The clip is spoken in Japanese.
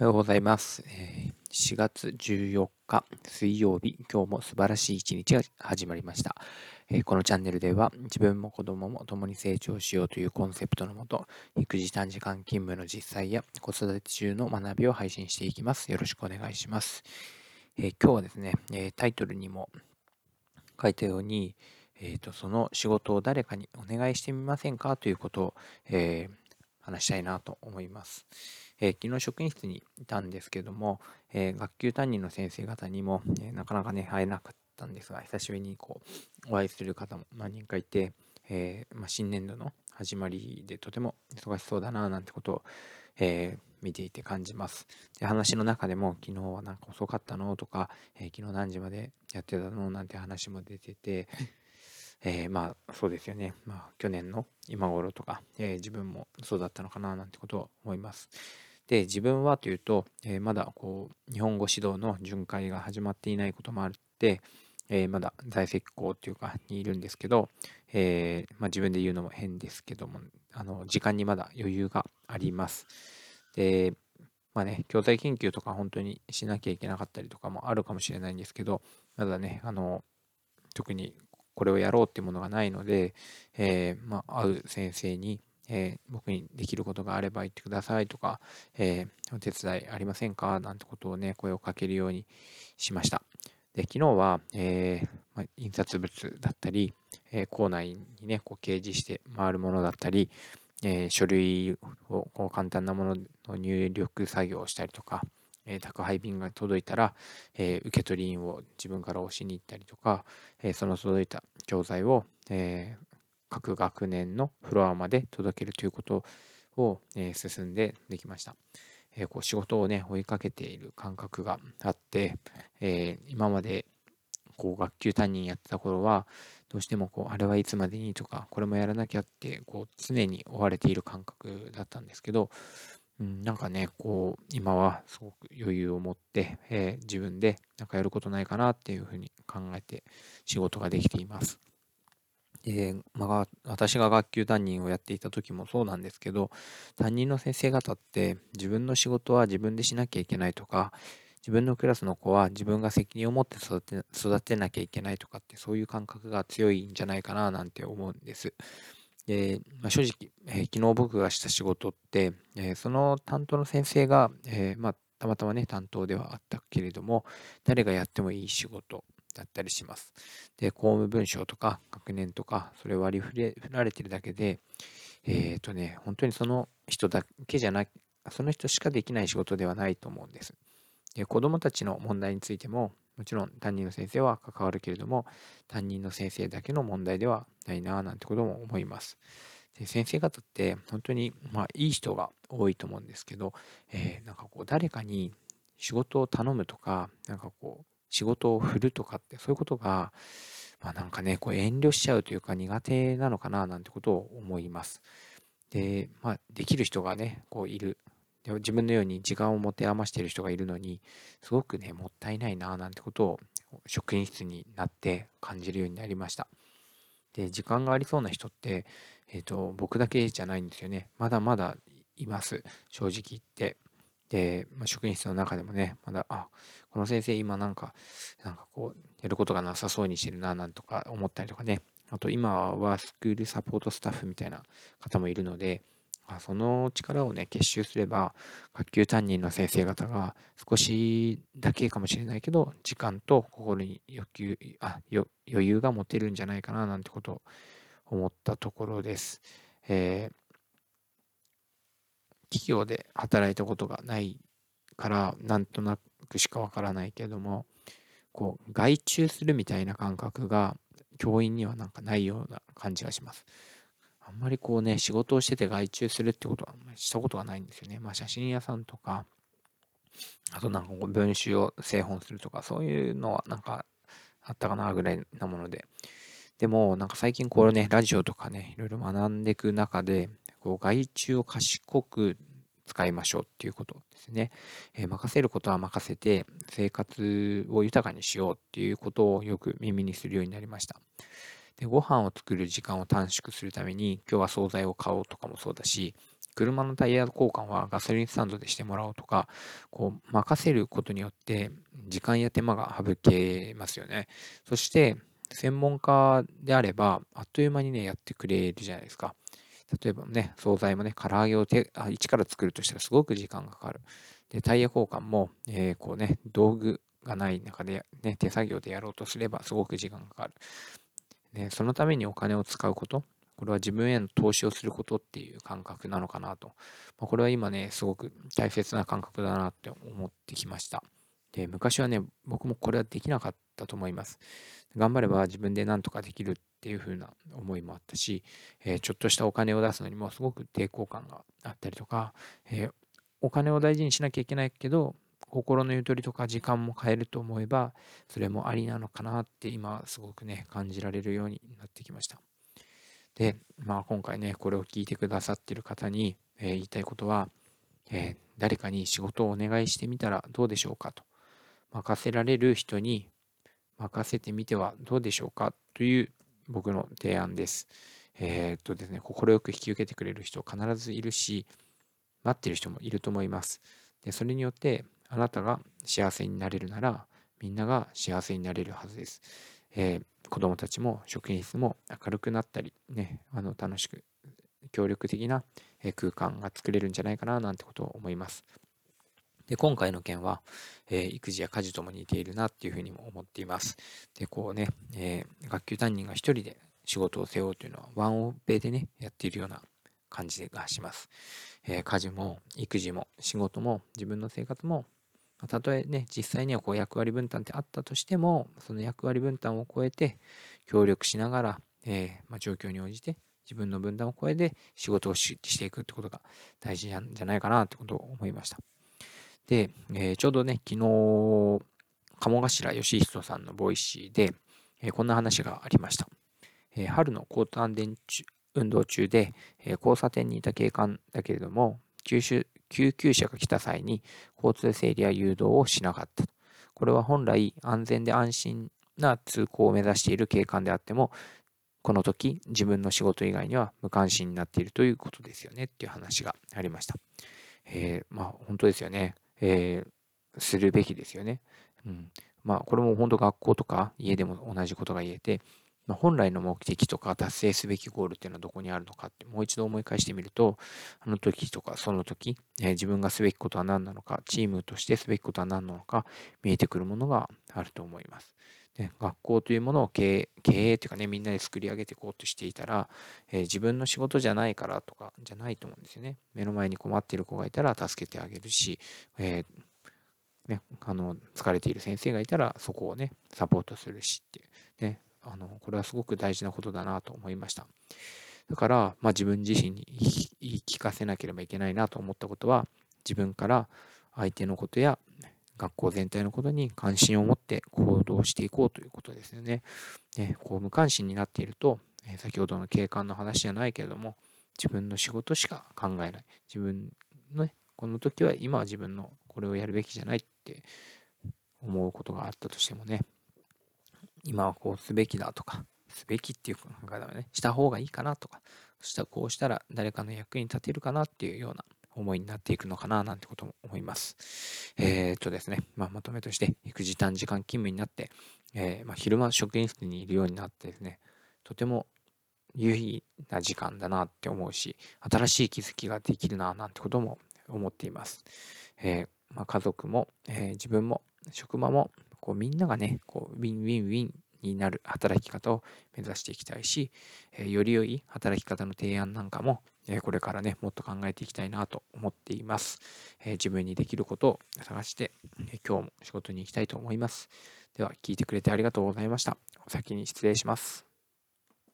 おはようございます。4月14日水曜日、今日も素晴らしい一日が始まりました。このチャンネルでは自分も子供も共に成長しようというコンセプトのもと、育児短時間勤務の実際や子育て中の学びを配信していきます。よろしくお願いします。今日はですね、タイトルにも書いたように、えーと、その仕事を誰かにお願いしてみませんか？ということを、話したいなと思います。えー、昨日職員室にいたんですけども、えー、学級担任の先生方にも、えー、なかなかね、会えなかったんですが、久しぶりにこう、お会いする方も何人かいて、えまあ、新年度の始まりでとても忙しそうだななんてことを、え見ていて感じます。で話の中でも昨日はなんか遅かったのとか、え昨日何時までやってたのなんて話も出てて、えー、まあそうですよね、まあ、去年の今頃とか、えー、自分もそうだったのかななんてことを思います。で自分はというと、えー、まだこう日本語指導の巡回が始まっていないこともあって、えまだ在籍校っていうかにいるんですけど、えまあ、自分で言うのも変ですけどもあの時間にまだ余裕があります。でまあね、教材研究とか本当にしなきゃいけなかったりとかもあるかもしれないんですけど、まだね、あの、特にこれをやろうっていうものがないので、えー、まあ、会う先生に、えー、僕にできることがあれば言ってくださいとか、えー、お手伝いありませんかなんてことをね、声をかけるようにしました。で、昨日は、えまあ、印刷物だったり、え校内にね、こう掲示して回るものだったり、え書類をこう簡単なものの入力作業をしたりとか、え宅配便が届いたら、え受取り印を自分から押しに行ったりとか、えその届いた教材を、え各学年のフロアまで届けるということを、え進んでできました。えこう仕事をね追いかけている感覚があって、え今までこう学級担任やってた頃はどうしてもこうあれはいつまでにとかこれもやらなきゃってこう常に追われている感覚だったんですけどうん、なんかね、こう、今はすごく余裕を持って、えー、自分でなんかやることないかなっていうふうに考えて仕事ができています。で、まあ、私が学級担任をやっていた時もそうなんですけど、担任の先生方って自分の仕事は自分でしなきゃいけないとか、自分のクラスの子は自分が責任を持って育て育てなきゃいけないとかってそういう感覚が強いんじゃないかななんて思うんです。で、まあ、正直、えー、昨日僕がした仕事って、えー、その担当の先生が、えー、まあ、たまたまね、担当ではあったけれども、誰がやってもいい仕事だったりします。で、公務文書とか学年とか、それ割り振れ振られてるだけで、えっ、とね、本当にその人だけじゃなく、その人しかできない仕事ではないと思うんです。で子どもたちの問題についても、もちろん担任の先生は関わるけれども、担任の先生だけの問題ではないななんてことも思います。で先生方って本当にまあいい人が多いと思うんですけど、えー、なんかこう誰かに仕事を頼むとか、なんかこう仕事を振るとかってそういうことが、まあ、なんかね、こう遠慮しちゃうというか苦手なのかななんてことを思います。で、まあ、できる人がね、こういる。自分のように時間を持て余している人がいるのに、すごくね、もったいないななんてことを職員室になって感じるようになりました。で、時間がありそうな人って、えっ、ー、と、僕だけじゃないんですよね。まだまだいます。正直言って。で、まあ、職員室の中でもね、まだ、あ、この先生今なんか、なんかこう、やることがなさそうにしてるな、なんとか思ったりとかね。あと今はスクールサポートスタッフみたいな方もいるので、その力をね、結集すれば、学級担任の先生方が少しだけかもしれないけど、時間と心に欲求あ余裕が持てるんじゃないかななんてことを思ったところです。えー、企業で働いたことがないから、なんとなくしかわからないけども、こう、外注するみたいな感覚が教員にはなんかないような感じがします。あんまりこうね、仕事をしてて外注するってことはあんまりしたことがないんですよね。まあ写真屋さんとか、あとなんかこう文集を製本するとか、そういうのはなんかあったかなぐらいなもので。でもなんか最近これね、ラジオとかね、いろいろ学んでいく中で、こう外注を賢く使いましょうっていうことですね。えー、任せることは任せて生活を豊かにしようっていうことをよく耳にするようになりました。で、ご飯を作る時間を短縮するために、今日は惣菜を買おうとかもそうだし、車のタイヤ交換はガソリンスタンドでしてもらおうとか、こう、任せることによって時間や手間が省けますよね。そして、専門家であれば、あっという間にね、やってくれるじゃないですか。例えばね、惣菜もね、唐揚げを手あ一から作るとしたらすごく時間がかかる。で、タイヤ交換も、えー、こうね、道具がない中で、ね、手作業でやろうとすればすごく時間がかかる。で、そのためにお金を使うこと、これは自分への投資をすることっていう感覚なのかなと。まあ、これは今ね、すごく大切な感覚だなって思ってきました。で、昔はね、僕もこれはできなかったと思います。頑張れば自分で何とかできるっていう風な思いもあったし、えー、ちょっとしたお金を出すのにもすごく抵抗感があったりとか、えー、お金を大事にしなきゃいけないけど、心のゆとりとか時間も変えると思えば、それもありなのかなって今すごくね、感じられるようになってきました。で、まあ今回ね、これを聞いてくださっている方に、えー、言いたいことは、えー、誰かに仕事をお願いしてみたらどうでしょうかと。任せられる人に任せてみてはどうでしょうかという僕の提案です。えー、っとですね、快く引き受けてくれる人必ずいるし、待ってる人もいると思います。で、それによってあなたが幸せになれるなら、みんなが幸せになれるはずです。えー、子供たちも職員室も明るくなったり、ね、あの楽しく、協力的な空間が作れるんじゃないかななんてことを思います。で、今回の件は、えー、育児や家事とも似ているなっていうふうにも思っています。で、こうね、えー、学級担任が一人で仕事を背負うというのは、ワンオペでね、やっているような感じがします。えー、家事も育児も仕事も自分の生活もたとえね、実際にはこう役割分担ってあったとしても、その役割分担を超えて協力しながら、えー、まあ、状況に応じて自分の分担を超えて仕事をしていくってことが大事なんじゃないかなってことを思いました。で、えー、ちょうどね、昨日、鴨頭嘉人さんのボイシーで、えー、こんな話がありました。え春の交通安全運動中で、え交差点にいた警官だけれども、九州救急車が来た際に交通整理や誘導をしなかった。これは本来安全で安心な通行を目指している警官であっても、この時自分の仕事以外には無関心になっているということですよねっていう話がありました。えー、まあ本当ですよね。えー、するべきですよね。うん。まあこれも本当学校とか家でも同じことが言えて、まあ、本来の目的とか達成すべきゴールっていうのはどこにあるのかってもう一度思い返してみると、あの時とかその時、えー、自分がすべきことは何なのか、チームとしてすべきことは何なのか、見えてくるものがあると思います。で学校というものを経営、経営というかね、みんなで作り上げていこうとしていたら、えー、自分の仕事じゃないからとか、じゃないと思うんですよね。目の前に困っている子がいたら助けてあげるし、えーね、あの疲れている先生がいたらそこをねサポートするしっていうねあの、これはすごく大事なことだなと思いました。だから、まあ、自分自身に言い聞かせなければいけないなと思ったことは、自分から相手のことや学校全体のことに関心を持って行動していこうということですよね。ねこう無関心になっていると、え先ほどの警官の話じゃないけれども、自分の仕事しか考えない。自分の、ね、この時は今は自分のこれをやるべきじゃないって思うことがあったとしてもね、今はこうすべきだとか、すべきっていう考えだね、した方がいいかなとか、そしたらこうしたら誰かの役に立てるかなっていうような思いになっていくのかななんてことも思います。えー、っとですね、まあ、まとめとして、育児短時間勤務になって、えー、まあ、昼間職員室にいるようになってですね、とても有意義な時間だなって思うし、新しい気づきができるななんてことも思っています。えー、まあ、家族も、え自分も職場もこうみんながね、こうウィンウィンウィンになる働き方を目指していきたいし、えー、より良い働き方の提案なんかも、えー、これからね、もっと考えていきたいなと思っています。えー、自分にできることを探して、え今日も仕事に行きたいと思います。では、聞いてくれてありがとうございました。お先に失礼します。